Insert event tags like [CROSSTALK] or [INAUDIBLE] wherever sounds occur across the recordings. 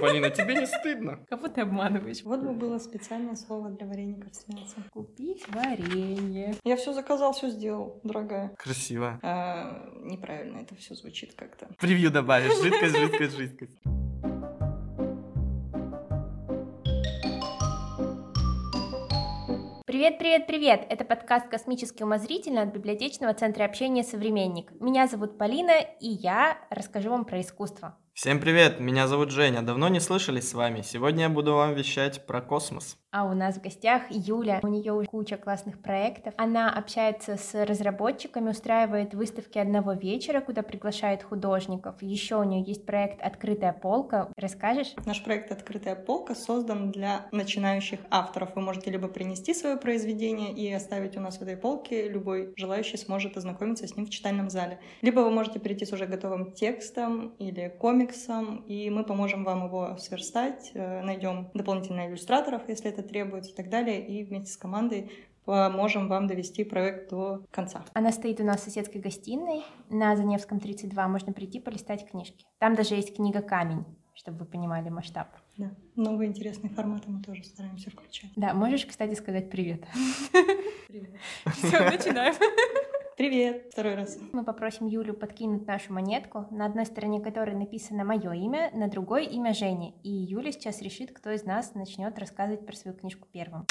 Полина, тебе не стыдно? Кого ты обманываешь? Вот бы было специальное слово для вареников с мясом. Купить варенье. Я все заказал, все сделал, дорогая. Красиво. А, неправильно это все звучит как-то. Превью добавишь. [LAUGHS] Жидкость, жидкость, жидкость. Привет, привет, привет! Это подкаст «Космический умозрительно» от библиотечного центра общения «Современник». Меня зовут Полина, и я расскажу вам про искусство. Всем привет, меня зовут Женя. Давно не слышались с вами. Сегодня я буду вам вещать про космос. А у нас в гостях Юля. У нее куча классных проектов. Она общается с разработчиками, устраивает выставки одного вечера, куда приглашает художников. Еще у нее есть проект «Открытая полка». Расскажешь? Наш проект «Открытая полка» создан для начинающих авторов. Вы можете либо принести свое произведение и оставить у нас в этой полке. Любой желающий сможет ознакомиться с ним в читальном зале. Либо вы можете прийти с уже готовым текстом или комиксом, и мы поможем вам его сверстать, э, найдем дополнительных иллюстраторов, если это требуется и так далее, и вместе с командой поможем вам довести проект до конца. Она стоит у нас в соседской гостиной на Заневском 32. Можно прийти полистать книжки. Там даже есть книга «Камень», чтобы вы понимали масштаб. Да, новые интересные форматы мы тоже стараемся включать. Да, можешь, кстати, сказать привет. [LAUGHS] Привет. Все, начинаем. Привет, второй раз. Мы попросим Юлю подкинуть нашу монетку, на одной стороне которой написано мое имя, на другой имя Жени. И Юля сейчас решит, кто из нас начнет рассказывать про свою книжку первым.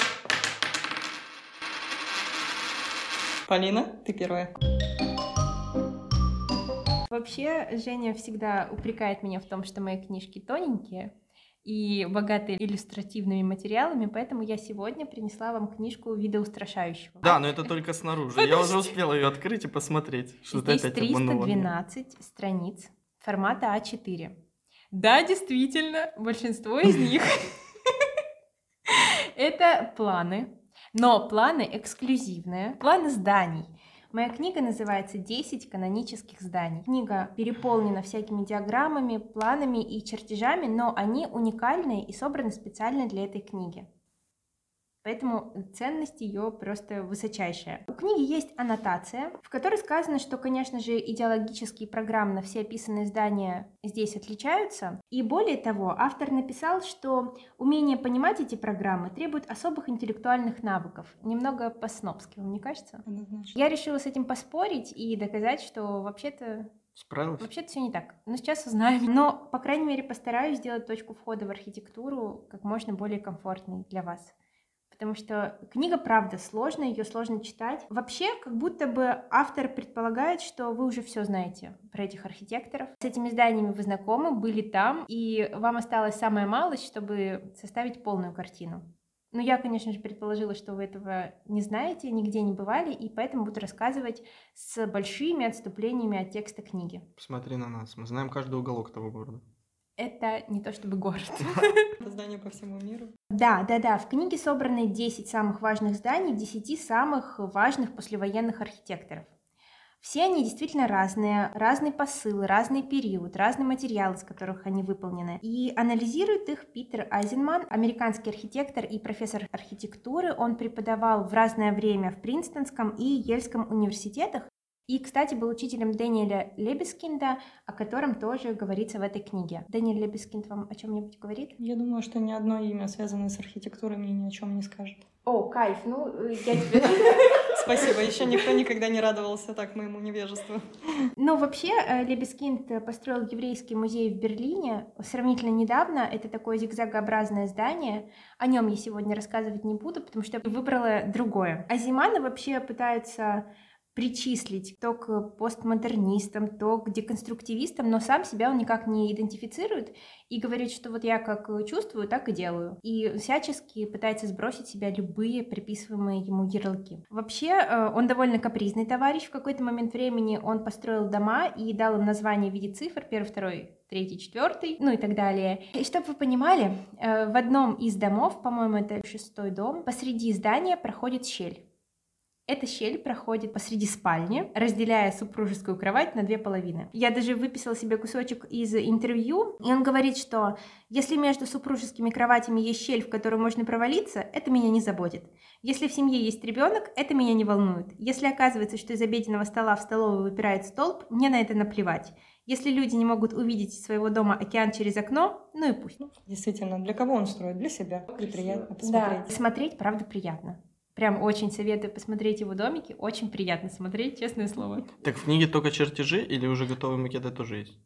Полина, ты первая. Вообще, Женя всегда упрекает меня в том, что мои книжки тоненькие и богатые иллюстративными материалами, поэтому я сегодня принесла вам книжку вида устрашающего. Да, но это только снаружи. Я уже успела ее открыть и посмотреть, что ты опять обманула меня. 312 страниц формата А4. Да, действительно, большинство из них это планы, но планы эксклюзивные, планы зданий. Моя книга называется «10 канонических зданий». Книга переполнена всякими диаграммами, планами и чертежами, но они уникальные и собраны специально для этой книги. Поэтому ценность ее просто высочайшая. У книги есть аннотация, в которой сказано, что, конечно же, идеологически и программно все описанные здания здесь отличаются. И более того, автор написал, что умение понимать эти программы требует особых интеллектуальных навыков. Немного по-снобски, вам не кажется? Однозначно. Я решила с этим поспорить и доказать, что вообще-то Справилась? Вообще-то все не так. Но сейчас узнаем. Но, по крайней мере, постараюсь сделать точку входа в архитектуру как можно более комфортной для вас потому что книга, правда, сложная, ее сложно читать. Вообще, как будто бы автор предполагает, что вы уже все знаете про этих архитекторов. С этими зданиями вы знакомы, были там, и вам осталось самая малость, чтобы составить полную картину. Но я, конечно же, предположила, что вы этого не знаете, нигде не бывали, и поэтому буду рассказывать с большими отступлениями от текста книги. Посмотри на нас, мы знаем каждый уголок того города. Это не то чтобы город. [LAUGHS] Это здание по всему миру. Да, да, да. В книге собраны 10 самых важных зданий, 10 самых важных послевоенных архитекторов. Все они действительно разные, разный посыл, разный период, разный материал, из которых они выполнены. И анализирует их Питер Айзенман, американский архитектор и профессор архитектуры. Он преподавал в разное время в Принстонском и Ельском университетах. И, кстати, был учителем Дэниеля Лебескинда, о котором тоже говорится в этой книге. Дэниель Лебескинд вам о чем-нибудь говорит? Я думаю, что ни одно имя, связанное с архитектурой, мне ни о чем не скажет. О, кайф, ну, э, я [LAUGHS] тебе... Спасибо, еще никто никогда не радовался так моему невежеству. Ну, вообще, э, Лебескинд построил еврейский музей в Берлине сравнительно недавно. Это такое зигзагообразное здание. О нем я сегодня рассказывать не буду, потому что выбрала другое. А Зимана вообще пытается причислить то к постмодернистам, то к деконструктивистам, но сам себя он никак не идентифицирует и говорит, что вот я как чувствую, так и делаю. И всячески пытается сбросить себя любые приписываемые ему ярлыки. Вообще, э, он довольно капризный товарищ. В какой-то момент времени он построил дома и дал им название в виде цифр, первый, второй, третий, четвертый, ну и так далее. И чтобы вы понимали, э, в одном из домов, по-моему, это шестой дом, посреди здания проходит щель. Эта щель проходит посреди спальни, разделяя супружескую кровать на две половины. Я даже выписала себе кусочек из интервью, и он говорит, что если между супружескими кроватями есть щель, в которую можно провалиться, это меня не заботит. Если в семье есть ребенок, это меня не волнует. Если оказывается, что из обеденного стола в столовую выпирает столб, мне на это наплевать. Если люди не могут увидеть из своего дома океан через окно, ну и пусть. Действительно, для кого он строит? Для себя. И приятно Да, посмотреть. смотреть, правда, приятно. Прям очень советую посмотреть его домики. Очень приятно смотреть, честное слово. Так в книге только чертежи или уже готовые макеты тоже есть?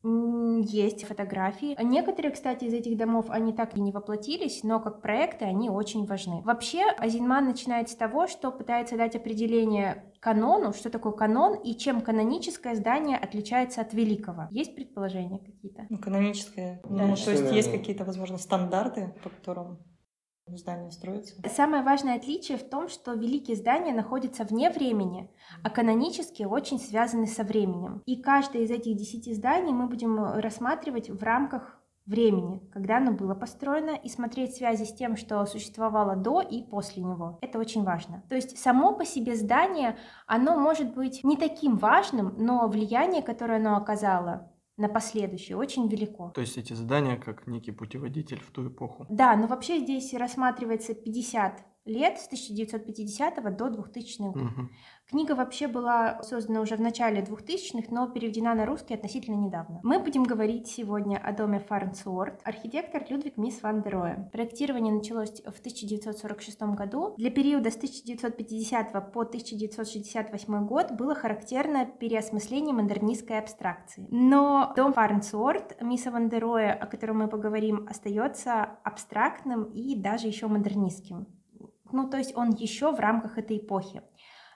Есть фотографии. Некоторые, кстати, из этих домов, они так и не воплотились, но как проекты они очень важны. Вообще, Азинман начинает с того, что пытается дать определение канону, что такое канон и чем каноническое здание отличается от великого. Есть предположения какие-то? Ну, каноническое. Да. Ну, то есть есть какие-то, возможно, стандарты, по которым здание строится. Самое важное отличие в том, что великие здания находятся вне времени, а канонические очень связаны со временем. И каждое из этих десяти зданий мы будем рассматривать в рамках времени, когда оно было построено, и смотреть связи с тем, что существовало до и после него. Это очень важно. То есть само по себе здание, оно может быть не таким важным, но влияние, которое оно оказало на последующее, очень велико. То есть эти здания как некий путеводитель в ту эпоху. Да, но вообще здесь рассматривается 50 лет с 1950 до 2000 год. Мгм. Книга вообще была создана уже в начале 2000-х, но переведена на русский относительно недавно. Мы будем говорить сегодня о доме Фарнсуорт. Архитектор Людвиг Мисс ван дер Роhe. Проектирование началось в 1946 году. Для периода с 1950 по 1968 год было характерно переосмысление модернистской абстракции. Но дом Фарнсуорт Мисса ван дер Роhe, о котором мы поговорим, остается абстрактным и даже еще модернистским. Ну, то есть он еще в рамках этой эпохи.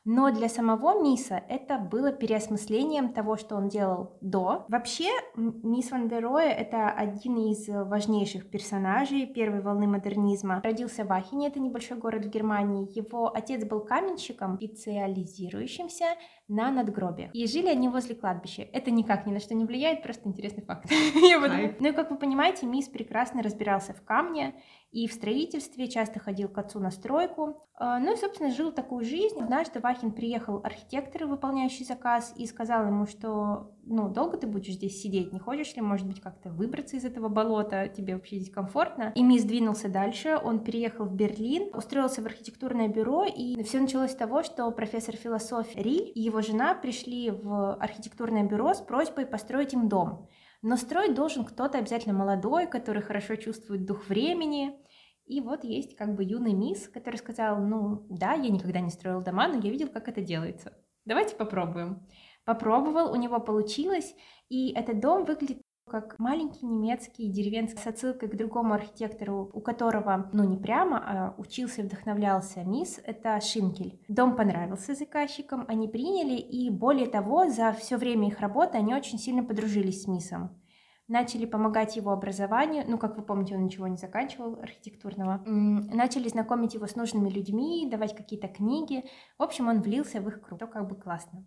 Но для самого Миса это было переосмыслением того, что он делал до. Вообще, М- Мисс Ван дер Роhe — это один из важнейших персонажей первой волны модернизма. Родился в Ахене, это небольшой город в Германии. Его отец был каменщиком, специализирующимся на надгробиях. И жили они возле кладбища. Это никак ни на что не влияет, просто интересный факт. [LAUGHS] Ну и как вы понимаете, Мисс прекрасно разбирался в камне, и в строительстве, часто ходил к отцу на стройку. А, Ну и, собственно, жил такую жизнь. Однажды в Ахен приехал архитектор, выполняющий заказ, и сказал ему, что ну, долго ты будешь здесь сидеть, не хочешь ли, может быть, как-то выбраться из этого болота, тебе вообще здесь комфортно. И Мисс двинулся дальше, он переехал в Берлин, устроился в архитектурное бюро, и все началось с того, что профессор философии Риль и его жена пришли в архитектурное бюро с просьбой построить им дом. Но строить должен кто-то обязательно молодой, который хорошо чувствует дух времени. И вот есть как бы юный мисс, который сказал, ну да, я никогда не строил дома, но я видел, как это делается. Давайте попробуем. Попробовал, у него получилось, и этот дом выглядит как маленький немецкий деревенский с отсылкой к другому архитектору, у которого, ну не прямо, а учился и вдохновлялся мисс, это Шинкель. Дом понравился заказчикам, они приняли, и более того, за все время их работы они очень сильно подружились с миссом начали помогать его образованию, ну, как вы помните, он ничего не заканчивал архитектурного, начали знакомить его с нужными людьми, давать какие-то книги, в общем, он влился в их круг, то как бы классно.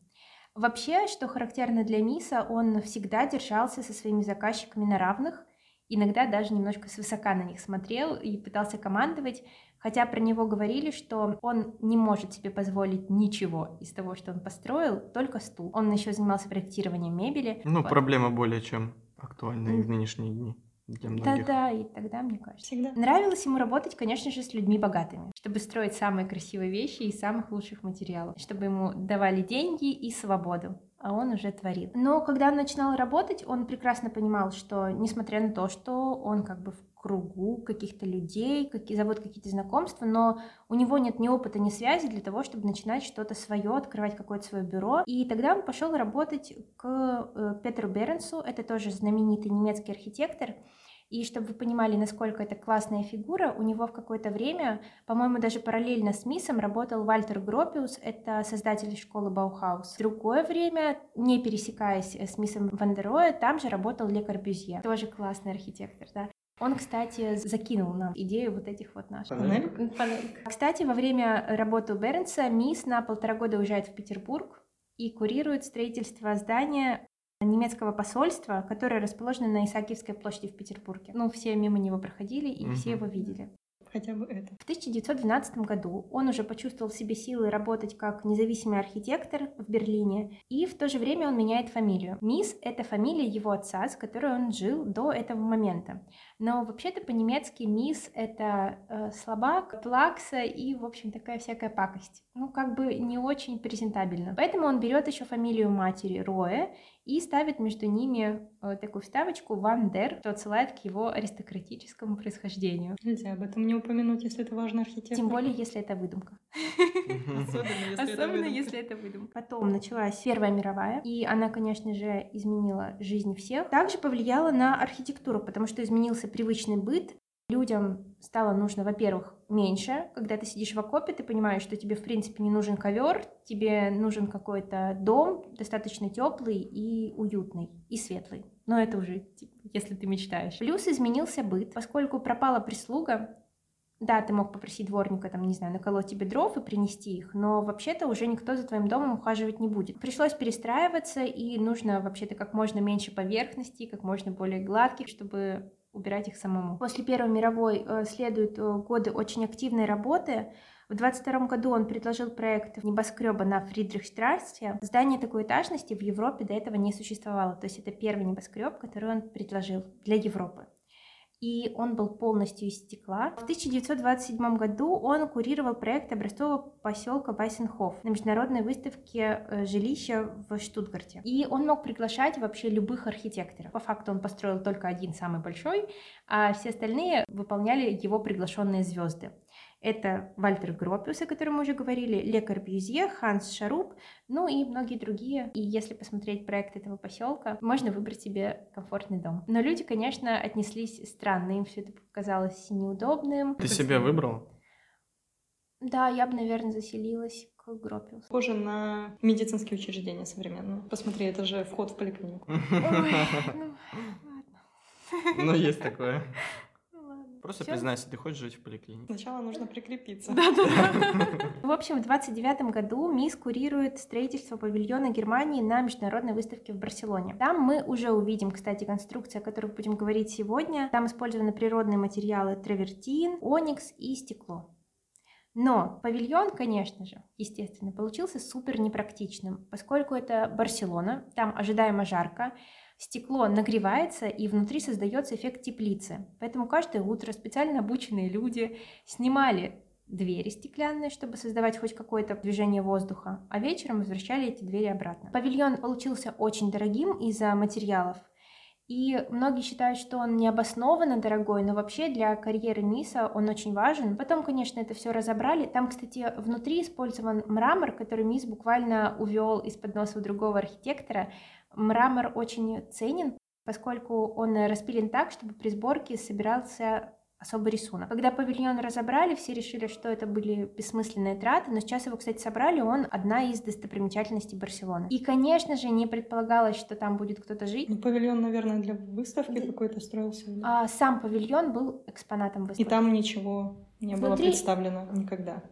Вообще, что характерно для Миса, он всегда держался со своими заказчиками на равных, иногда даже немножко свысока на них смотрел и пытался командовать, хотя про него говорили, что он не может себе позволить ничего из того, что он построил, только стул. Он еще занимался проектированием мебели. Ну, Вот. проблема более чем актуальна и в нынешние дни для многих. Да-да, и тогда, мне кажется. Всегда. Нравилось ему работать, конечно же, с людьми богатыми, чтобы строить самые красивые вещи из самых лучших материалов, чтобы ему давали деньги и свободу, а он уже творил. Но когда он начинал работать, он прекрасно понимал, что, несмотря на то, что он как бы в кругу каких-то людей, какие, зовут какие-то знакомства, но у него нет ни опыта, ни связи для того, чтобы начинать что-то свое, открывать какое-то свое бюро. И тогда он пошел работать к э, Петру Беренсу, это тоже знаменитый немецкий архитектор, и чтобы вы понимали, насколько это классная фигура, у него в какое-то время, по-моему, даже параллельно с Мисом работал Вальтер Гропиус, это создатель школы Баухаус. В другое время, не пересекаясь с Мисом ван дер Роэ, там же работал Ле Корбюзье, тоже классный архитектор, да. Он, кстати, закинул нам идею вот этих вот наших. Панель? Кстати, во время работы у Беренса Мис на полтора года уезжает в Петербург и курирует строительство здания немецкого посольства, которое расположено на Исаакиевской площади в Петербурге. Ну, все мимо него проходили и все Мгм. его видели. Хотя бы это. В 1912 году он уже почувствовал в себе силы работать как независимый архитектор в Берлине, и в то же время он меняет фамилию. Мисс — это фамилия его отца, с которой он жил до этого момента. Но вообще-то по-немецки мисс — это э, слабак, плакса и, в общем, такая всякая пакость. Ну, как бы не очень презентабельно. Поэтому он берет еще фамилию матери Роэ и ставит между ними э, такую вставочку «Ван дер», что отсылает к его аристократическому происхождению. Нельзя об этом не упомянуть, если это важный архитектор. Тем более, если это выдумка. Особенно, если это выдумка. Потом началась Первая мировая, и она, конечно же, изменила жизнь всех. Также повлияла на архитектуру, потому что изменился привычный быт, Людям стало нужно, во-первых, меньше. Когда ты сидишь в окопе, ты понимаешь, что тебе, в принципе, не нужен ковер, тебе нужен какой-то дом достаточно теплый и уютный, и светлый. Но это уже, типа, если ты мечтаешь. Плюс изменился быт, поскольку пропала прислуга, да, ты мог попросить дворника, там, не знаю, наколоть тебе дров и принести их, но вообще-то уже никто за твоим домом ухаживать не будет. Пришлось перестраиваться, и нужно вообще-то как можно меньше поверхностей, как можно более гладких, чтобы убирать их самому. После Первой мировой э, следуют э, годы очень активной работы. В 22 году он предложил проект небоскреба на Фридрихштрассе. Здание такой этажности в Европе до этого не существовало. То есть это первый небоскреб, который он предложил для Европы и он был полностью из стекла. В 1927 году он курировал проект образцового поселка Вайсенхоф на международной выставке э, жилища в Штутгарте. И он мог приглашать вообще любых архитекторов. По факту он построил только один самый большой, а все остальные выполняли его приглашенные звезды. Это Вальтер Гропиус, о котором мы уже говорили, Лекар Бьюзье, Ханс Шаруб, ну и многие другие. И если посмотреть проект этого поселка, можно выбрать себе комфортный дом. Но люди, конечно, отнеслись странно, им все это показалось неудобным. Ты себе выбрал? Да, я бы, наверное, заселилась к Гропиусу. Похоже на медицинские учреждения современные. Посмотри, это же вход в поликлинику. Ой, [LAUGHS] ну, ну, есть такое. [LAUGHS] Просто Всё? признайся, ты хочешь жить в поликлинике. Сначала нужно прикрепиться. Да-да-да. [LAUGHS] В общем, в 29 году МИС курирует строительство павильона Германии на международной выставке в Барселоне. Там мы уже увидим, кстати, конструкция, о которой будем говорить сегодня. Там использованы природные материалы травертин, оникс и стекло. Но павильон, конечно же, естественно, получился супер непрактичным, поскольку это Барселона, там ожидаемо жарко, стекло нагревается и внутри создается эффект теплицы. Поэтому каждое утро специально обученные люди снимали двери стеклянные, чтобы создавать хоть какое-то движение воздуха, а вечером возвращали эти двери обратно. Павильон получился очень дорогим из-за материалов, и многие считают, что он необоснованно дорогой, но вообще для карьеры Миса он очень важен. Потом, конечно, это все разобрали. Там, кстати, внутри использован мрамор, который Мис буквально увел из-под носа у другого архитектора. Мрамор очень ценен, поскольку он распилен так, чтобы при сборке собирался особый рисунок. Когда павильон разобрали, все решили, что это были бессмысленные траты, но сейчас его, кстати, собрали, он одна из достопримечательностей Барселоны. И, конечно же, не предполагалось, что там будет кто-то жить. Ну, павильон, наверное, для выставки да. какой-то строился. Да? А, сам павильон был экспонатом выставки. И там ничего не Внутри... было представлено никогда.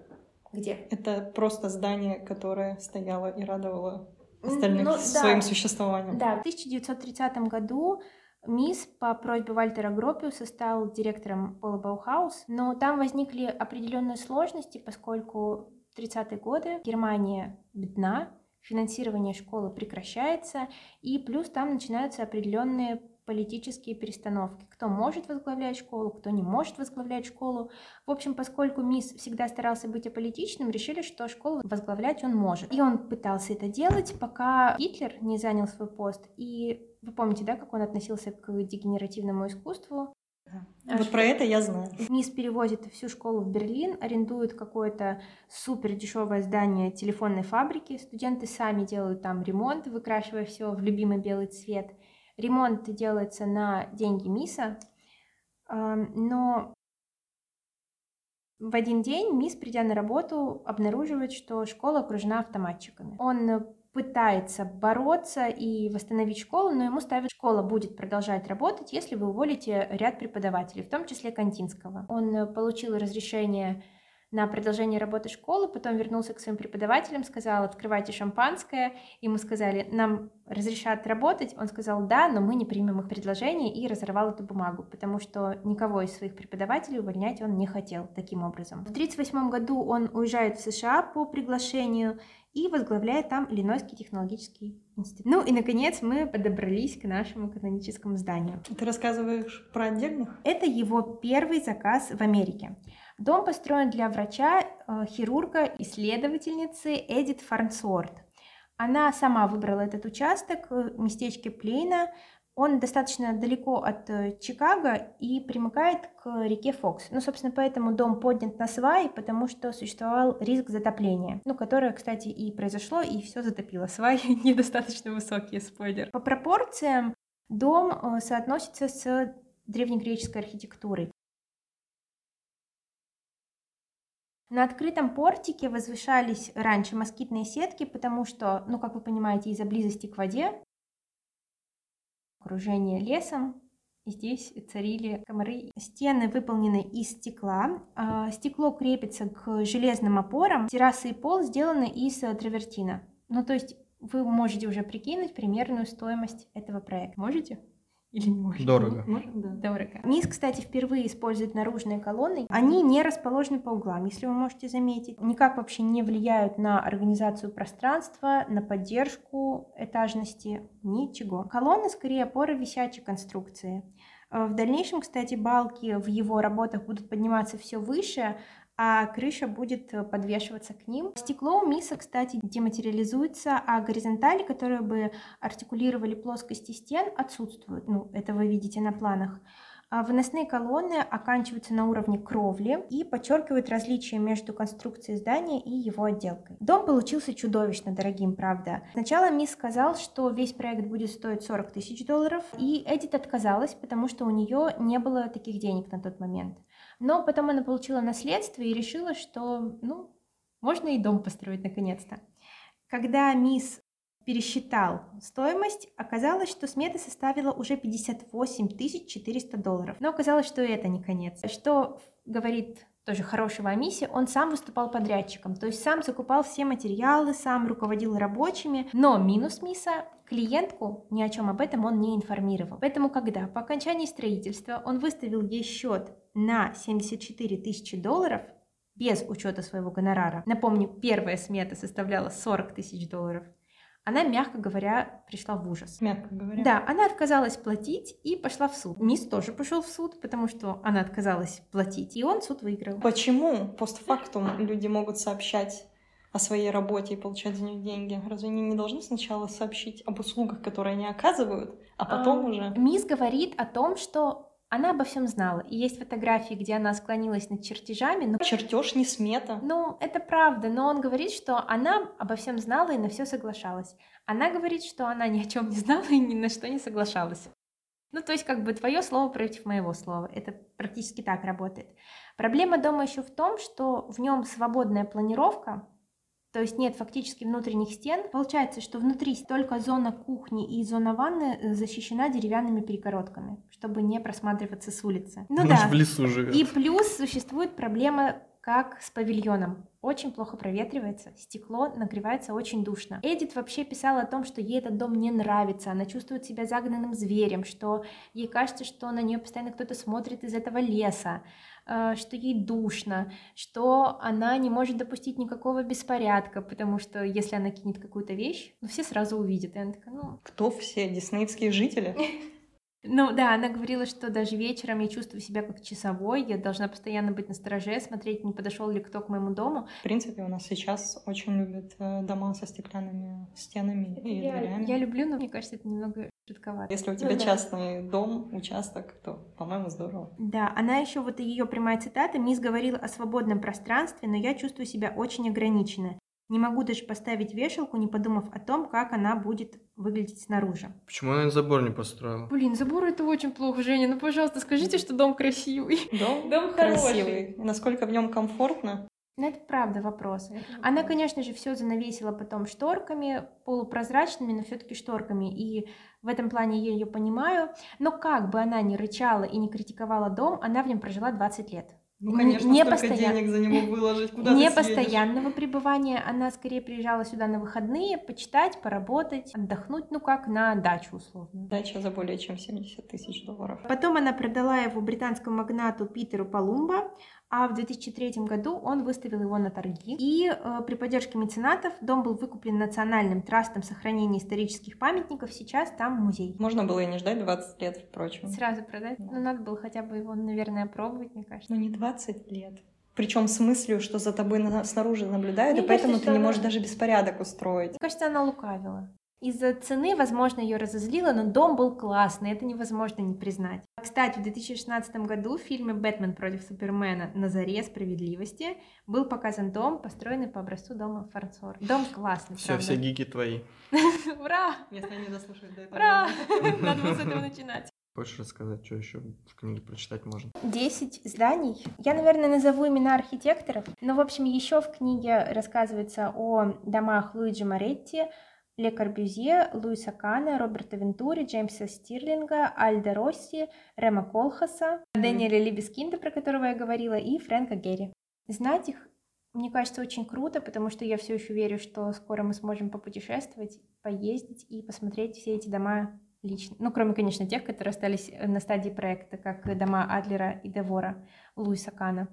Где? Это просто здание, которое стояло и радовало остальных ну, своим да. существованием. Да, в 1930 году Мисс по просьбе Вальтера Гропиуса стал директором Пола Баухаус, но там возникли определенные сложности, поскольку в 30-е годы Германия бедна, финансирование школы прекращается, и плюс там начинаются определенные политические перестановки. Кто может возглавлять школу, кто не может возглавлять школу. В общем, поскольку Мисс всегда старался быть аполитичным, решили, что школу возглавлять он может. И он пытался это делать, пока Гитлер не занял свой пост. И вы помните, да, как он относился к дегенеративному искусству? А вот про это я знаю. Мисс перевозит всю школу в Берлин, арендует какое-то супер дешевое здание телефонной фабрики. Студенты сами делают там ремонт, выкрашивая все в любимый белый цвет. Ремонт делается на деньги Миса, но в один день Мисс, придя на работу, обнаруживает, что школа окружена автоматчиками. Он пытается бороться и восстановить школу, но ему ставят, школа будет продолжать работать, если вы уволите ряд преподавателей, в том числе Кантинского. Он получил разрешение на продолжение работы школы, потом вернулся к своим преподавателям, сказал, открывайте шампанское, и мы сказали, нам разрешат работать, он сказал, да, но мы не примем их предложение, и разорвал эту бумагу, потому что никого из своих преподавателей увольнять он не хотел таким образом. В 1938 году он уезжает в США по приглашению и возглавляет там Иллинойский технологический институт. Ну и, наконец, мы подобрались к нашему каноническому зданию. Ты рассказываешь про отдельных? Это его первый заказ в Америке. Дом построен для врача, э, хирурга, исследовательницы Эдит Фарнсворт. Она сама выбрала этот участок в местечке Плейна. Он достаточно далеко от э, Чикаго и примыкает к реке Фокс. Ну, собственно, поэтому дом поднят на сваи, потому что существовал риск затопления. Ну, которое, кстати, и произошло, и все затопило. Сваи [LAUGHS] недостаточно высокие, спойлер. По пропорциям дом э, соотносится с древнегреческой архитектурой. На открытом портике возвышались раньше москитные сетки, потому что, ну, как вы понимаете, из-за близости к воде, окружение лесом, здесь царили комары. Стены выполнены из стекла. А, стекло крепится к железным опорам. Террасы и пол сделаны из травертина. Ну, то есть вы можете уже прикинуть примерную стоимость этого проекта. Можете? Или не может? Дорого. Может, да. Дорого. МИС, кстати, впервые использует наружные колонны. Они не расположены по углам, если вы можете заметить. Никак вообще не влияют на организацию пространства, на поддержку этажности, ничего. Колонны скорее опоры висячей конструкции. Э, в дальнейшем, кстати, балки в его работах будут подниматься все выше, а крыша будет э, подвешиваться к ним. Стекло у Миса, кстати, дематериализуется, а горизонтали, которые бы артикулировали плоскости стен, отсутствуют. Ну, это вы видите на планах. А выносные колонны оканчиваются на уровне кровли и подчеркивают различия между конструкцией здания и его отделкой. Дом получился чудовищно дорогим, правда. Сначала Мисс сказал, что весь проект будет стоить 40 тысяч долларов, и Эдит отказалась, потому что у нее не было таких денег на тот момент. Но потом она получила наследство и решила, что, ну, можно и дом построить наконец-то. Когда мисс пересчитал стоимость, оказалось, что смета составила уже 58 400 долларов. Но оказалось, что это не конец. Что говорит тоже хорошего о Мисе, он сам выступал подрядчиком, то есть сам закупал все материалы, сам руководил рабочими, но минус Миса клиентку ни о чем об этом он не информировал. Поэтому когда по окончании строительства он выставил ей счет на 74 тысячи долларов, без учета своего гонорара, напомню, первая смета составляла 40 тысяч долларов, она, мягко говоря, пришла в ужас. Мягко говоря. Да, она отказалась платить и пошла в суд. Мисс тоже пошел в суд, потому что она отказалась платить, и он суд выиграл. Почему постфактум люди могут сообщать о своей работе и получать за нее деньги? Разве они не должны сначала сообщить об услугах, которые они оказывают, а потом а, уже? Мисс говорит о том, что она обо всем знала. И есть фотографии, где она склонилась над чертежами. Но... Чертеж не смета. Ну, это правда, но он говорит, что она обо всем знала и на все соглашалась. Она говорит, что она ни о чем не знала и ни на что не соглашалась. Ну, то есть, как бы твое слово против моего слова. Это практически так работает. Проблема дома еще в том, что в нем свободная планировка, то есть нет фактически внутренних стен. Получается, что внутри только зона кухни и зона ванны э, защищена деревянными перегородками, чтобы не просматриваться с улицы. Ну да. в лесу живет. И плюс существует проблема как с павильоном. Очень плохо проветривается, стекло нагревается очень душно. Эдит вообще писала о том, что ей этот дом не нравится, она чувствует себя загнанным зверем, что ей кажется, что на нее постоянно кто-то смотрит из этого леса. Э, что ей душно, что она не может допустить никакого беспорядка, потому что если она кинет какую-то вещь, ну все сразу увидят. И она такая, ну... Кто все? Диснеевские жители? [LAUGHS] Ну да, она говорила, что даже вечером я чувствую себя как часовой, я должна постоянно быть на стороже, смотреть, не подошел ли кто к моему дому. В принципе, у нас сейчас очень любят э, дома со стеклянными стенами и я, дверями. Я люблю, но мне кажется, это немного жутковато. Если у тебя ну, частный да. дом, участок, то, по-моему, здорово. Да, она еще вот ее прямая цитата, Мисс говорила о свободном пространстве, но я чувствую себя очень ограниченно. Не могу даже поставить вешалку, не подумав о том, как она будет выглядеть снаружи. Почему она забор не построила? Блин, забор это очень плохо, Женя. Ну, пожалуйста, скажите, что дом красивый. Дом, дом красивый. Насколько в нем комфортно? Ну, это правда вопрос. Она, конечно же, все занавесила потом шторками, полупрозрачными, но все-таки шторками. И в этом плане я ее понимаю. Но как бы она ни рычала и не критиковала дом, она в нем прожила 20 лет. Ну, конечно, не постоян... денег за него выложить, куда Не постоянного пребывания, она скорее приезжала сюда на выходные, почитать, поработать, отдохнуть, ну как на дачу условно. Дача за более чем 70 тысяч долларов. Потом она продала его британскому магнату Питеру Палумба, а в 2003 году он выставил его на торги. И э, при поддержке меценатов дом был выкуплен Национальным трастом сохранения исторических памятников. Сейчас там музей. Можно было и не ждать 20 лет, впрочем. Сразу продать? Да. Ну, надо было хотя бы его, наверное, пробовать, мне кажется. Ну, не 20 лет. Причем с мыслью, что за тобой на- снаружи наблюдают, Мне и поэтому кажется, ты не можешь даже беспорядок устроить. Мне кажется, она лукавила. Из-за цены, возможно, ее разозлило, но дом был классный, это невозможно не признать. Кстати, в 2016 году в фильме «Бэтмен против Супермена. На заре справедливости» был показан дом, построенный по образцу дома Фарнсор. Дом классный, Все, все гики твои. [LAUGHS] Ура! Если они дослушают до этого. Ура! [LAUGHS] Надо было с этого начинать. Хочешь рассказать, что еще в книге прочитать можно? 10 зданий. Я, наверное, назову имена архитекторов. Но, в общем, еще в книге рассказывается о домах Луиджи Моретти, Ле Корбюзье, Луиса Кана, Роберта Вентури, Джеймса Стирлинга, Альда Росси, Рема Колхаса, Дэниеля Либескинда, про которого я говорила, и Фрэнка Герри. Знать их, мне кажется, очень круто, потому что я все еще верю, что скоро мы сможем попутешествовать, поездить и посмотреть все эти дома лично. Ну, кроме, конечно, тех, которые остались э, на стадии проекта, как дома Адлера и Девора Луиса Кана.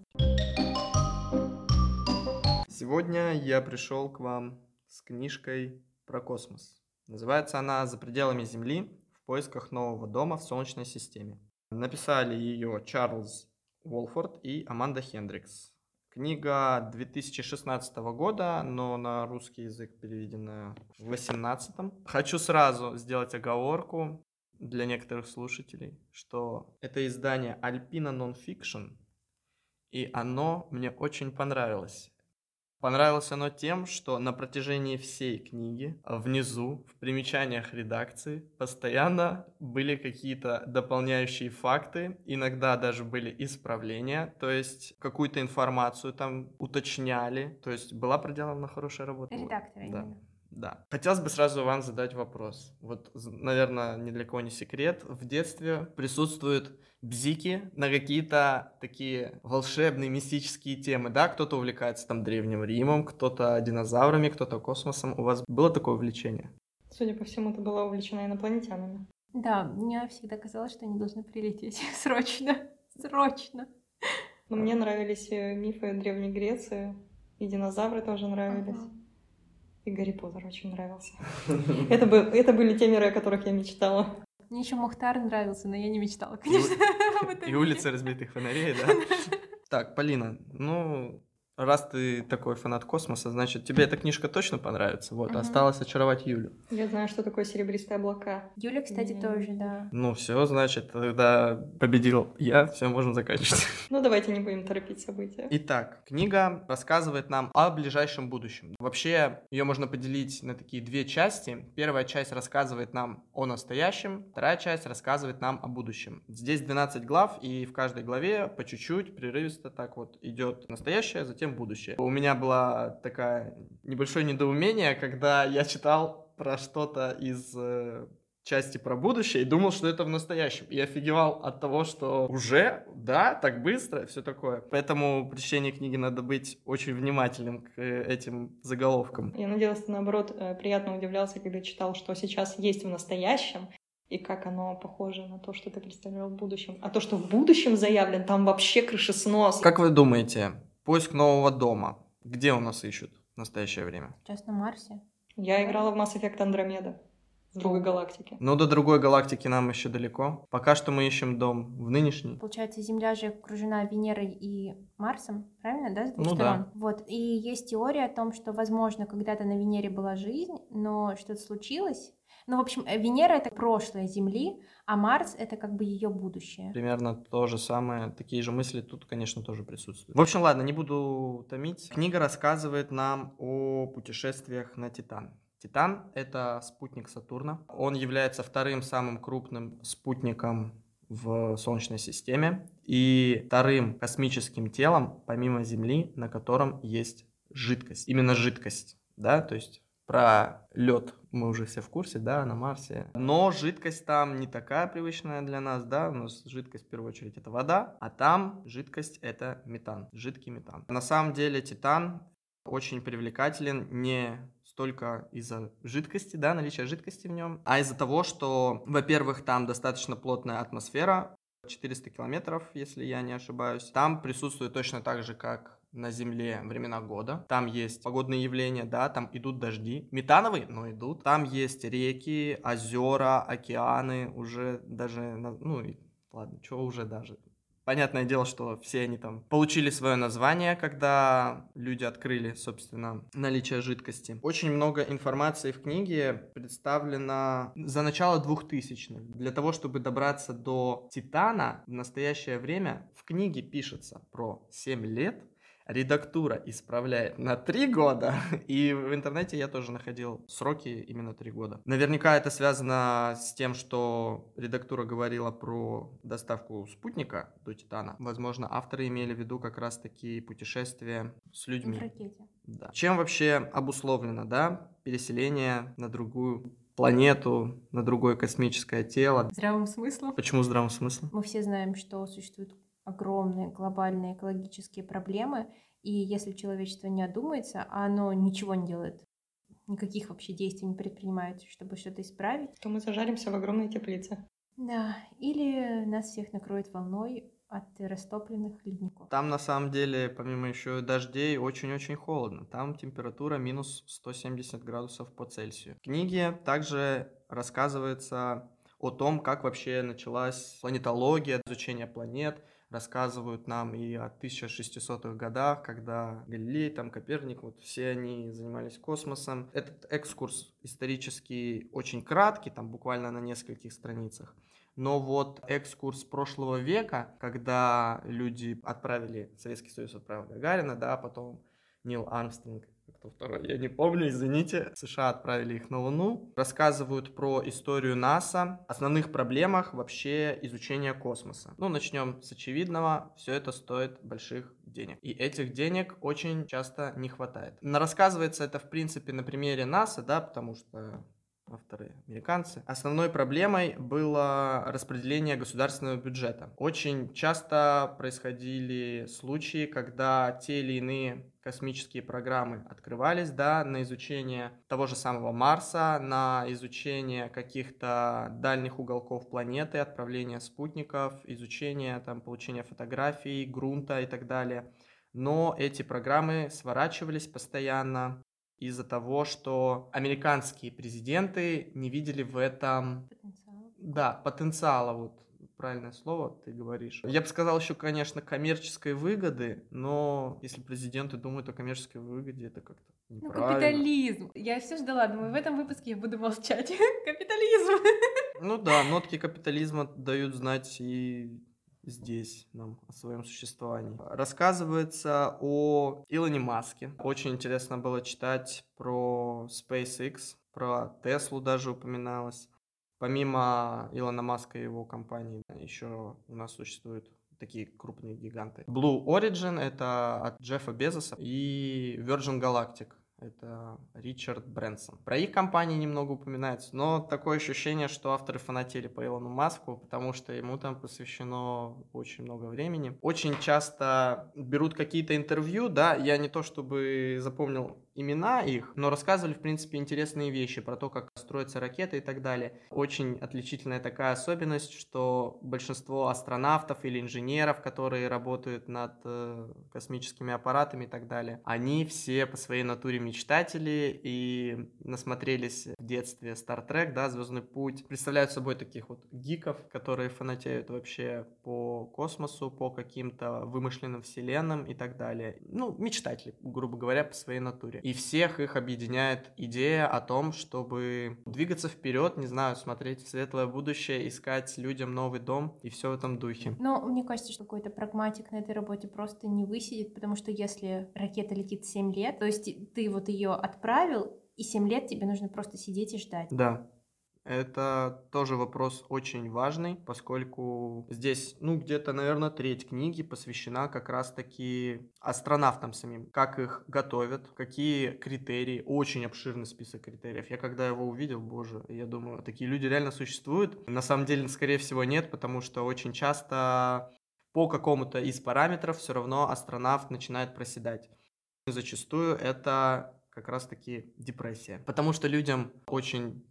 Сегодня я пришел к вам с книжкой про космос. Называется она «За пределами Земли. В поисках нового дома в Солнечной системе». Написали ее Чарльз Уолфорд и Аманда Хендрикс. Книга 2016 года, но на русский язык переведена в 2018. Хочу сразу сделать оговорку для некоторых слушателей, что это издание Alpina Nonfiction, и оно мне очень понравилось. Понравилось оно тем, что на протяжении всей книги внизу, в примечаниях редакции, постоянно были какие-то дополняющие факты, иногда даже были исправления, то есть какую-то информацию там уточняли, то есть была проделана хорошая работа. Редактора Да. именно. Да. Хотелось бы сразу вам задать вопрос. Вот, наверное, ни для кого не секрет. В детстве присутствуют бзики на какие-то такие волшебные, мистические темы, да? Кто-то увлекается там Древним Римом, кто-то динозаврами, кто-то космосом. У вас было такое увлечение? Судя по всему, ты была увлечена инопланетянами. Да, мне всегда казалось, что они должны прилететь [LAUGHS] срочно, срочно. Но мне нравились э, мифы Древней Греции, и динозавры тоже нравились. Ага. И Гарри Поттер очень нравился. [LAUGHS] Это, бы, это были те миры, о которых я мечтала. Мне еще Мухтар нравился, но я не мечтала, конечно. [LAUGHS] И улицы разбитых фонарей, да? [LAUGHS] Так, Полина, ну, раз ты такой фанат космоса, значит, тебе эта книжка точно понравится. Вот, Мгм. осталось очаровать Юлю. Я знаю, что такое серебристые облака. Юля, кстати, Не. тоже, да. Ну, все, значит, тогда победил я, все, можем заканчивать. [LAUGHS] Ну, давайте не будем торопить события. Итак, книга рассказывает нам о ближайшем будущем. Вообще, ее можно поделить на такие две части. Первая часть рассказывает нам о настоящем, вторая часть рассказывает нам о будущем. Здесь 12 глав, и в каждой главе по чуть-чуть, прерывисто так вот идет настоящее, затем будущее. У меня была такая небольшое недоумение, когда я читал про что-то из э, части про будущее и думал, что это в настоящем. И офигевал от того, что уже, да, так быстро, все такое. Поэтому при чтении книги надо быть очень внимательным к э, этим заголовкам. Я надеялась, ты, наоборот, э, приятно удивлялся, когда читал, что сейчас есть в настоящем, и как оно похоже на то, что ты представлял в будущем. А то, что в будущем заявлен, там вообще крышеснос. Как вы думаете, поиск нового дома, где у нас ищут в настоящее время? Сейчас на Марсе. Я играла в Mass Effect Andromeda в другой галактике. Ну, до другой галактики нам еще далеко. Пока что мы ищем дом в нынешней. Получается, Земля же окружена Венерой и Марсом, правильно, да, с двух Ну сторон? Вот. И есть теория о том, что, возможно, когда-то на Венере была жизнь, но что-то случилось. Ну, в общем, э, Венера — это прошлое Земли, а Марс — это как бы ее будущее. Примерно то же самое, такие же мысли тут, конечно, тоже присутствуют. В общем, ладно, не буду томить. Книга рассказывает нам о путешествиях на Титан. Титан — это спутник Сатурна. Он является вторым самым крупным спутником в Солнечной системе и вторым космическим телом, помимо Земли, на котором есть жидкость. Именно жидкость, да, то есть про лед мы уже все в курсе, да, на Марсе. Но жидкость там не такая привычная для нас, да, у нас жидкость в первую очередь это вода, а там жидкость это метан, жидкий метан. На самом деле Титан очень привлекателен не столько из-за жидкости, да, наличия жидкости в нем, а из-за того, что, во-первых, там достаточно плотная атмосфера, 400 километров, если я не ошибаюсь. Там присутствует точно так же, как на Земле времена года. Там есть погодные явления, да, там идут дожди. Метановые, но идут. Там есть реки, озера, океаны, уже даже, ну, ладно, что уже даже. Понятное дело, что все они там получили свое название, когда люди открыли, собственно, наличие жидкости. Очень много информации в книге представлено за начало 2000-х. Для того, чтобы добраться до Титана, в настоящее время в книге пишется про 7 лет редактура исправляет на три года, [LAUGHS] и в интернете я тоже находил сроки именно три года. Наверняка это связано с тем, что редактура говорила про доставку спутника до Титана. Возможно, авторы имели в виду как раз такие путешествия с людьми. В ракете. Да. Чем вообще обусловлено, да, переселение на другую планету, на другое космическое тело? Здравым смыслом. Почему здравым смыслом? Мы все знаем, что существуют огромные глобальные экологические проблемы, и если человечество не одумается, а оно ничего не делает, никаких вообще действий не предпринимает, чтобы что-то исправить, то мы зажаримся в огромной теплице. Да, или нас всех накроет волной от растопленных ледников. Там на самом деле, помимо еще дождей, очень-очень холодно. Там температура минус 170 градусов по Цельсию. В книге также рассказывается о том, как вообще началась планетология, изучение планет, рассказывают нам и о 1600-х годах, когда Галилей, там Коперник, вот все они занимались космосом. Этот экскурс исторический очень краткий, там буквально на нескольких страницах. Но вот экскурс прошлого века, когда люди отправили, Советский Союз отправил Гагарина, да, потом Нил Армстронг кто второй, я не помню, извините. США отправили их на Луну. Рассказывают про историю НАСА, основных проблемах вообще изучения космоса. Ну, начнем с очевидного. Все это стоит больших денег. И этих денег очень часто не хватает. Рассказывается это, в принципе, на примере НАСА, да, потому что авторы американцы. Основной проблемой было распределение государственного бюджета. Очень часто происходили случаи, когда те или иные космические программы открывались, да, на изучение того же самого Марса, на изучение каких-то дальних уголков планеты, отправление спутников, изучение, там, получение фотографий, грунта и так далее. Но эти программы сворачивались постоянно, из-за того, что американские президенты не видели в этом... Потенциала. Да, потенциала, вот правильное слово ты говоришь. Я бы сказал еще, конечно, коммерческой выгоды, но если президенты думают о коммерческой выгоде, это как-то. Ну, капитализм. Я все ждала, думаю, в этом выпуске я буду молчать. [LAUGHS] капитализм. Ну да, нотки капитализма дают знать и здесь нам о своем существовании. Рассказывается о Илоне Маске. Очень интересно было читать про SpaceX, про Теслу даже упоминалось. Помимо Илона Маска и его компании, еще у нас существуют такие крупные гиганты. Blue Origin — это от Джеффа Безоса и Virgin Galactic это Ричард Брэнсон. Про их компании немного упоминается, но такое ощущение, что авторы фанатели по Илону Маску, потому что ему там посвящено очень много времени. Очень часто берут какие-то интервью, да, я не то чтобы запомнил имена их, но рассказывали, в принципе, интересные вещи про то, как строятся ракеты и так далее. Очень отличительная такая особенность, что большинство астронавтов или инженеров, которые работают над э, космическими аппаратами и так далее, они все по своей натуре мечтатели и насмотрелись в детстве Star Trek, да, Звездный путь, представляют собой таких вот гиков, которые фанатеют вообще по космосу, по каким-то вымышленным вселенным и так далее. Ну, мечтатели, грубо говоря, по своей натуре. И всех их объединяет идея о том, чтобы двигаться вперед, не знаю, смотреть в светлое будущее, искать людям новый дом и все в этом духе. Но мне кажется, что какой-то прагматик на этой работе просто не высидит, потому что если ракета летит 7 лет, то есть ты вот ее отправил, и 7 лет тебе нужно просто сидеть и ждать. Да. Это тоже вопрос очень важный, поскольку здесь, ну, где-то, наверное, треть книги посвящена как раз-таки астронавтам самим, как их готовят, какие критерии, очень обширный список критериев. Я когда его увидел, боже, я думаю, такие люди реально существуют. На самом деле, скорее всего, нет, потому что очень часто по какому-то из параметров все равно астронавт начинает проседать. Зачастую это как раз-таки депрессия. Потому что людям очень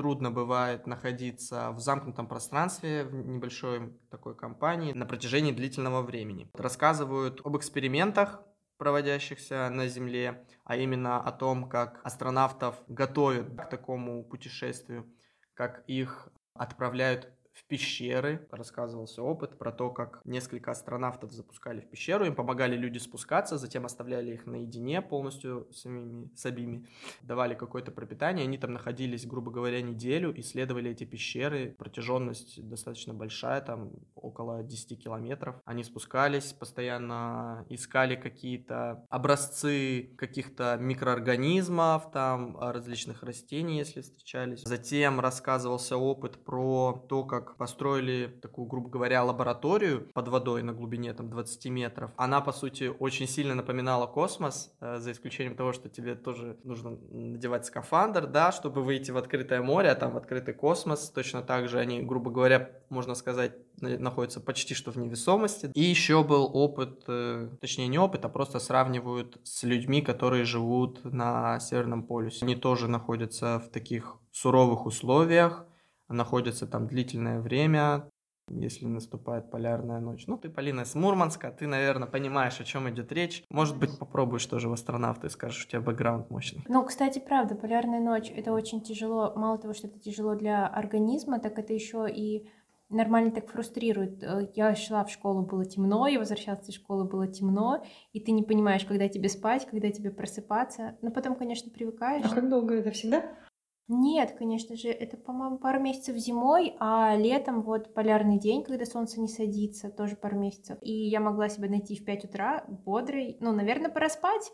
трудно бывает находиться в замкнутом пространстве, в небольшой такой компании на протяжении длительного времени. Рассказывают об экспериментах, проводящихся на Земле, а именно о том, как астронавтов готовят к такому путешествию, как их отправляют в пещеры. Рассказывался опыт про то, как несколько астронавтов запускали в пещеру, им помогали люди спускаться, затем оставляли их наедине полностью самими, с обими, давали какое-то пропитание, они там находились, грубо говоря, неделю, исследовали эти пещеры, протяженность достаточно большая, там около 10 километров. Они спускались, постоянно искали какие-то образцы каких-то микроорганизмов, там различных растений, если встречались. Затем рассказывался опыт про то, как построили такую, грубо говоря, лабораторию под водой на глубине там 20 метров. Она, по сути, очень сильно напоминала космос, э, за исключением того, что тебе тоже нужно надевать скафандр, да, чтобы выйти в открытое море, а там в открытый космос. Точно так же они, грубо говоря, можно сказать, находятся почти что в невесомости. И еще был опыт, э, точнее не опыт, а просто сравнивают с людьми, которые живут на Северном полюсе. Они тоже находятся в таких суровых условиях, находятся там длительное время, если наступает полярная ночь. Ну, ты, Полина, из Мурманска, ты, наверное, понимаешь, о чем идет речь. Может быть, попробуешь тоже в астронавты и скажешь, у тебя бэкграунд мощный. Ну, кстати, правда, полярная ночь — это очень тяжело. Мало того, что это тяжело для организма, так это еще и нормально так фрустрирует. Я шла в школу, было темно, я возвращалась из школы, было темно, и ты не понимаешь, когда тебе спать, когда тебе просыпаться. Но потом, конечно, привыкаешь. А как долго это всегда? Нет, конечно же, это, по-моему, пару месяцев зимой, а летом вот полярный день, когда солнце не садится, тоже пару месяцев. И я могла себя найти в 5 утра бодрой, ну, наверное, пора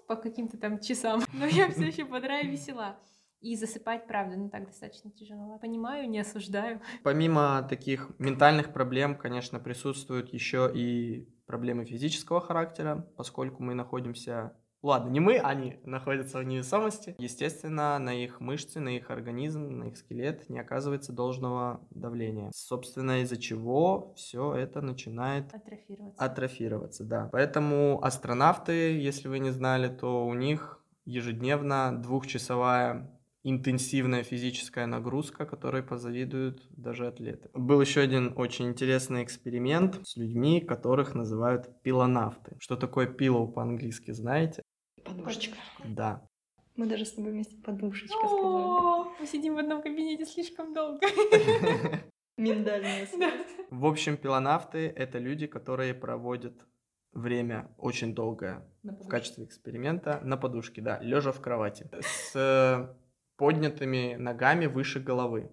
по каким-то там часам, [LAUGHS] но я все еще бодрая и весела. И засыпать, правда, ну так достаточно тяжело. Понимаю, не осуждаю. Помимо таких ментальных проблем, конечно, присутствуют еще и проблемы физического характера, поскольку мы находимся Ладно, не мы, они находятся в невесомости. Естественно, на их мышцы, на их организм, на их скелет не оказывается должного давления. Собственно, из-за чего все это начинает атрофироваться. атрофироваться. Да. Поэтому астронавты, если вы не знали, то у них ежедневно двухчасовая интенсивная физическая нагрузка, которой позавидуют даже атлеты. Был еще один очень интересный эксперимент с людьми, которых называют пилонавты. Что такое пилоу по-английски, знаете? Подушечка. Да. Мы даже с тобой вместе подушечка сказали. Мы сидим в одном кабинете слишком долго. [LAUGHS] Миндальная [LAUGHS] В общем, пилонавты — это люди, которые проводят время очень долгое в качестве эксперимента на подушке, да, лежа в кровати, с поднятыми ногами выше головы.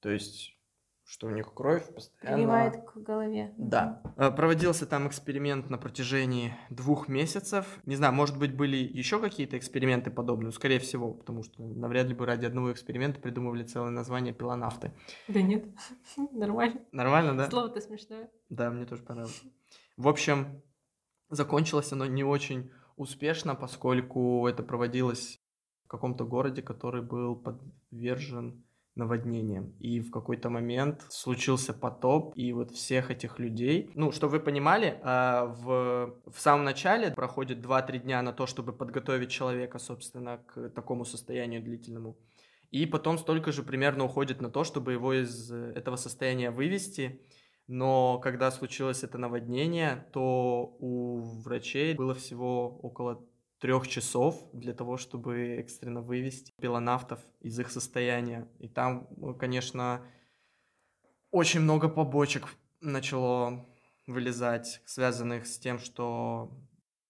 То есть что у них кровь постоянно... Приливает к голове. Да. Э, проводился там эксперимент на протяжении двух месяцев. Не знаю, может быть, были еще какие-то эксперименты подобные, скорее всего, потому что навряд ли бы ради одного эксперимента придумывали целое название пилонавты. Да нет, [LAUGHS] нормально. Нормально, да? Слово-то смешное. Да, мне тоже понравилось. В общем, закончилось оно не очень успешно, поскольку это проводилось в каком-то городе, который был подвержен наводнением. И в какой-то момент случился потоп, и вот всех этих людей... Ну, чтобы вы понимали, а, в, в самом начале проходит 2-3 дня на то, чтобы подготовить человека, собственно, к такому состоянию длительному. И потом столько же примерно уходит на то, чтобы его из этого состояния вывести. Но когда случилось это наводнение, то у врачей было всего около трех часов для того, чтобы экстренно вывести пилонавтов из их состояния. И там, ну, конечно, очень много побочек начало вылезать, связанных с тем, что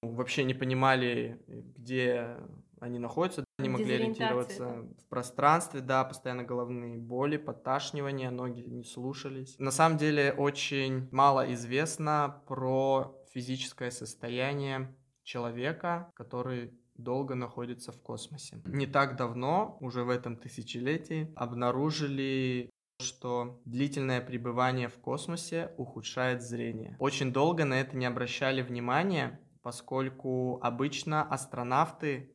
вообще не понимали, где они находятся, не могли ориентироваться в пространстве, да, постоянно головные боли, подташнивание, ноги не слушались. На самом деле очень мало известно про физическое состояние человека, который долго находится в космосе. Не так давно, уже в этом тысячелетии, обнаружили что длительное пребывание в космосе ухудшает зрение. Очень долго на это не обращали внимания, поскольку обычно астронавты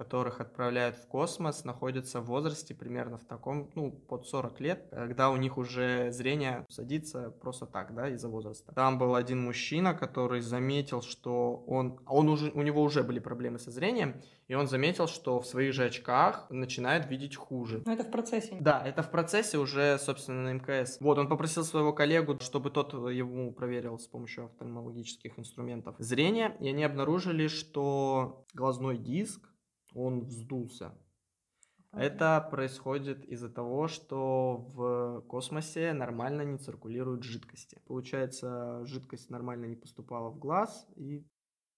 которых отправляют в космос, находятся в возрасте примерно в таком, ну, под 40 лет, когда у них уже зрение садится просто так, да, из-за возраста. Там был один мужчина, который заметил, что он, он уже, у него уже были проблемы со зрением, и он заметил, что в своих же очках начинает видеть хуже. Но это в процессе. Да, это в процессе уже, собственно, на МКС. Вот, он попросил своего коллегу, чтобы тот ему проверил с помощью офтальмологических инструментов зрение, и они обнаружили, что глазной диск он вздулся. Это происходит из-за того, что в космосе нормально не циркулируют жидкости. Получается, жидкость нормально не поступала в глаз, и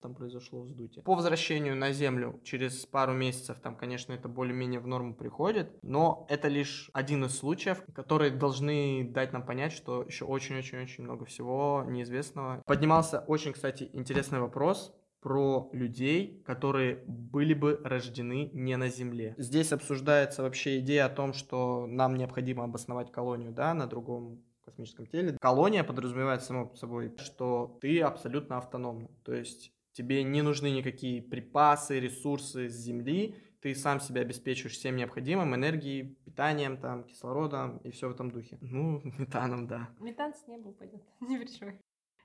там произошло вздутие. По возвращению на Землю через пару месяцев там, конечно, это более-менее в норму приходит, но это лишь один из случаев, которые должны дать нам понять, что еще очень-очень-очень много всего неизвестного. Поднимался очень, кстати, интересный вопрос про людей, которые были бы рождены не на Земле. Здесь обсуждается вообще идея о том, что нам необходимо обосновать колонию, да, на другом космическом теле. Колония подразумевает само собой, что ты абсолютно автономный. То есть тебе не нужны никакие припасы, ресурсы с Земли, ты сам себя обеспечиваешь всем необходимым, энергией, питанием, там, кислородом и все в этом духе. Ну, [LAUGHS] метаном, да. Метан с неба упадет, [LAUGHS] не переживай.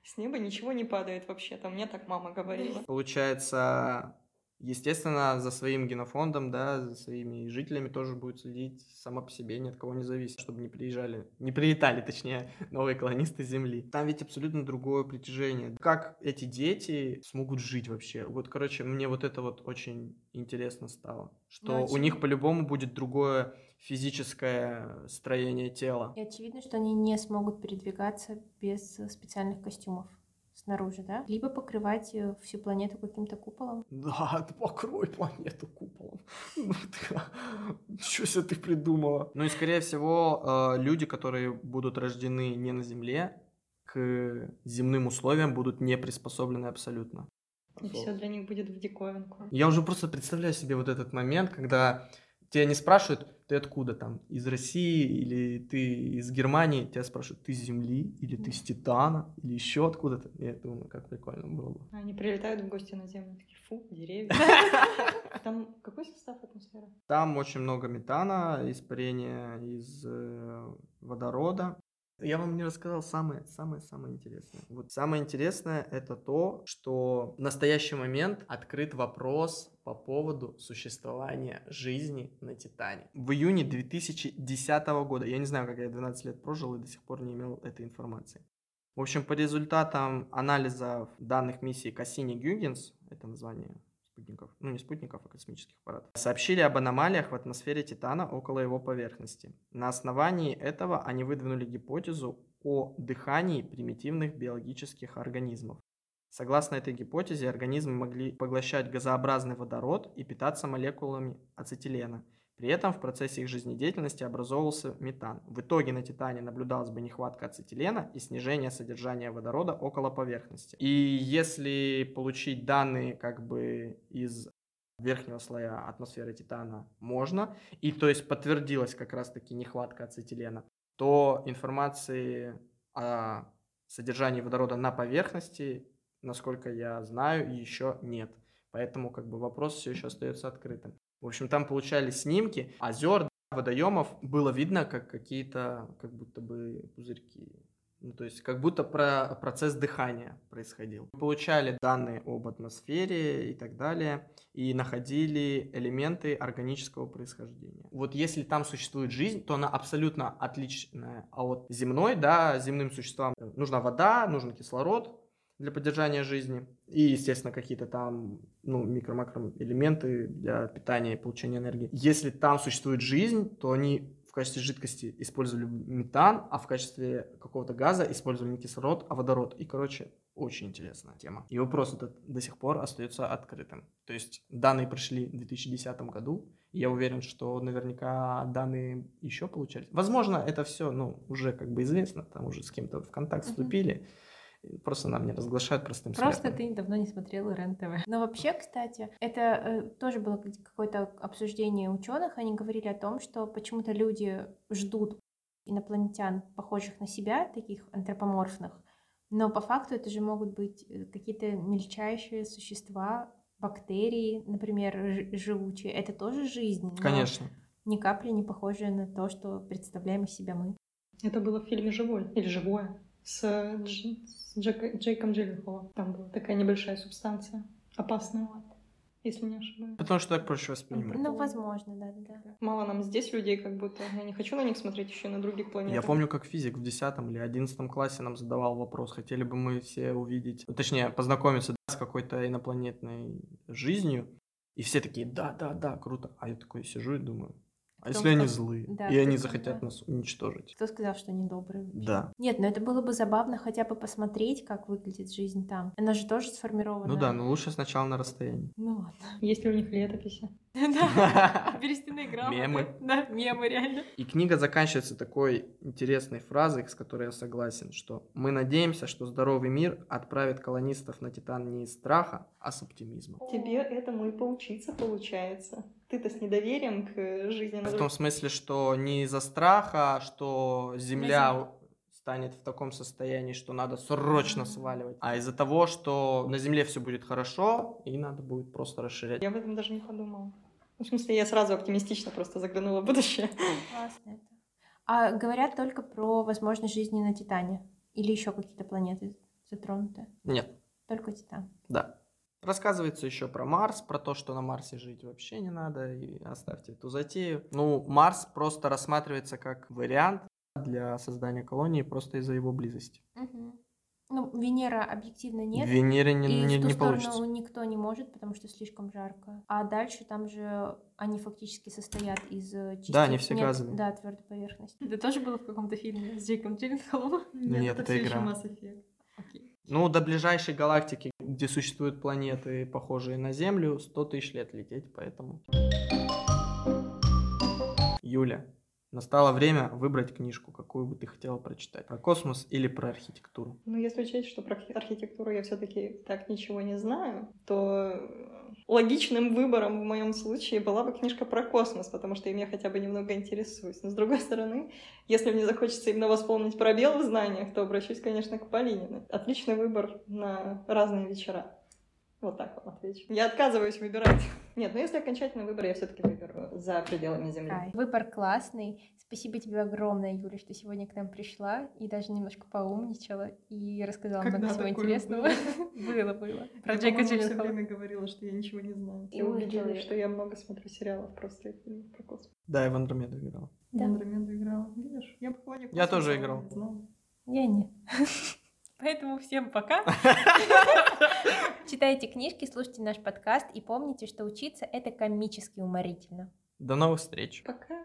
С неба ничего не падает вообще-то, мне так мама говорила. Получается, естественно, за своим генофондом, да, за своими жителями тоже будет следить сама по себе, ни от кого не зависит, чтобы не приезжали, не прилетали, точнее, [LAUGHS] новые колонисты Земли. Там ведь абсолютно другое притяжение. Как эти дети смогут жить вообще? Вот, короче, мне вот это вот очень интересно стало, что Ну, у них по-любому будет другое физическое строение тела. И очевидно, что они не смогут передвигаться без специальных костюмов снаружи, да? Либо покрывать э, всю планету каким-то куполом. Да, [LAUGHS] ты покрой планету куполом. [LAUGHS] Что себе ты придумала? Ну и, скорее всего, э, люди, которые будут рождены не на Земле, к земным условиям будут не приспособлены абсолютно. И все для них будет в диковинку. Я уже просто представляю себе вот этот момент, когда тебя не спрашивают, ты откуда там, из России или ты из Германии, тебя спрашивают, ты с Земли или ты с Титана или еще откуда-то. Я думаю, как прикольно было бы. Они прилетают в гости на Землю, такие, фу, деревья. [LAUGHS] Там какой состав атмосферы? Там очень много метана, испарения из э, водорода. Я вам не рассказал самое, самое, самое интересное. Вот самое интересное это то, что в настоящий момент открыт вопрос по поводу существования жизни на Титане. В июне 2010 года, я не знаю, как я 12 лет прожил и до сих пор не имел этой информации. В общем, по результатам анализа данных миссии Кассини-Гюгенс, это название спутников, ну не спутников, а космических аппаратов, сообщили об аномалиях в атмосфере Титана около его поверхности. На основании этого они выдвинули гипотезу о дыхании примитивных биологических организмов. Согласно этой гипотезе, организмы могли поглощать газообразный водород и питаться молекулами ацетилена. При этом в процессе их жизнедеятельности образовывался метан. В итоге на Титане наблюдалась бы нехватка ацетилена и снижение содержания водорода около поверхности. И если получить данные как бы из верхнего слоя атмосферы Титана можно, и то есть подтвердилась как раз-таки нехватка ацетилена, то информации о содержании водорода на поверхности, насколько я знаю, еще нет. Поэтому как бы вопрос все еще остается открытым. В общем, там получали снимки озер, водоемов. Было видно, как какие-то, как будто бы пузырьки. Ну, то есть, как будто про процесс дыхания происходил. Получали данные об атмосфере и так далее, и находили элементы органического происхождения. Вот если там существует жизнь, то она абсолютно отличная от земной, да, земным существам нужна вода, нужен кислород, для поддержания жизни. И, естественно, какие-то там ну, микро-макро элементы для питания и получения энергии. Если там существует жизнь, то они в качестве жидкости использовали метан, а в качестве какого-то газа использовали не кислород, а водород. И, короче, очень интересная тема. И вопрос этот до сих пор остается открытым. То есть данные пришли в 2010 году, и я уверен, что наверняка данные еще получались. Возможно, это все, ну, уже как бы известно, там уже с кем-то в контакт вступили. Mm-hmm Просто нам не разглашают простым Просто светом. ты давно не смотрел РЕН-ТВ. Но вообще, кстати, это э, тоже было какое-то обсуждение ученых. Они говорили о том, что почему-то люди ждут инопланетян, похожих на себя, таких антропоморфных. Но по факту это же могут быть э, какие-то мельчайшие существа, бактерии, например, живучие. Это тоже жизнь. Конечно. Ни капли не похожее на то, что представляем из себя мы. Это было в фильме «Живой» или «Живое» с, Дж... с Джек... Джейком Джилленхолом. Там была такая небольшая субстанция, опасная, если не ошибаюсь. Потому что так проще воспринимать. Ну, возможно, да, да. Мало нам здесь людей, как будто. Я не хочу на них смотреть еще на других планетах. Я помню, как физик в 10 или 11 классе нам задавал вопрос, хотели бы мы все увидеть, точнее, познакомиться да, с какой-то инопланетной жизнью. И все такие, да, да, да, круто. А я такой сижу и думаю, А если они злые, Да, и они захотят да. нас уничтожить? Кто сказал, что они добрые? вообще? Да. Нет, но это было бы забавно хотя бы посмотреть, как выглядит жизнь там. Она же тоже сформирована. Ну да, но лучше сначала на расстоянии. Ну ладно. [LAUGHS] Есть ли у них летописи? [LAUGHS] Да, [LAUGHS] берестяные грамоты. Мемы. Да, мемы, реально. И книга заканчивается такой интересной фразой, с которой я согласен, что мы надеемся, что здоровый мир отправит колонистов на Титан не из страха, а с оптимизмом. Тебе этому и поучиться получается. Ты-то с недоверием к жизни на В том смысле, что не из-за страха, что Земля станет в таком состоянии, что надо срочно сваливать, а из-за того, что на Земле все будет хорошо, и надо будет просто расширять. Я об этом даже не подумала. Ну, В смысле, я сразу оптимистично просто заглянула в будущее. [LAUGHS] Классно это. А говорят только про возможность жизни на Титане. Или еще какие-то планеты затронуты. Нет, Только Титан. да. Рассказывается еще про Марс, про то, что на Марсе жить вообще не надо, и оставьте эту затею. Ну, Марс просто рассматривается как вариант для создания колонии просто из-за его близости. Мгм. Ну, Венера объективно нет. В Венере не, и не- в ту не сторону получится. никто не может, потому что слишком жарко. А дальше там же они фактически состоят из э, частей... Да, они все нет, газовые. Да, твердой поверхности. Это тоже было в каком-то фильме с Джейком Джилленхолом? Нет, это всё игра. Mass Effect. Окей. Ну, до ближайшей галактики, где существуют планеты, похожие на Землю, 100 тысяч лет лететь, поэтому... Юля, настало время выбрать книжку, какую бы ты хотела прочитать. Про космос или про архитектуру? Ну, если учесть, что про архи- архитектуру я все-таки так ничего не знаю, то логичным выбором в моем случае была бы книжка про космос, потому что им я хотя бы немного интересуюсь. Но с другой стороны, если мне захочется именно восполнить пробел в знаниях, то обращусь, конечно, к Полине. Отличный выбор на разные вечера. Вот так вам отвечу. Я отказываюсь выбирать. Нет, ну если окончательный выбор, я все-таки выберу за пределами Земли. Ай, Выбор классный. Спасибо тебе огромное, Юля, что сегодня к нам пришла и даже немножко поумничала и рассказала много Когда всего такое интересного. Было, [LAUGHS] было. Про Я, всё Джилленхола. время говорила, что я ничего не знаю. И увидела. что я много смотрю сериалов просто про космос. Да, я в Андромеду играл. Да. В Андромеду играла. Видишь, я плане Я тоже играл. не знала. Я нет. Поэтому всем пока. [LAUGHS] Читайте книжки, слушайте наш подкаст и помните, что учиться это комически уморительно. До новых встреч! Пока.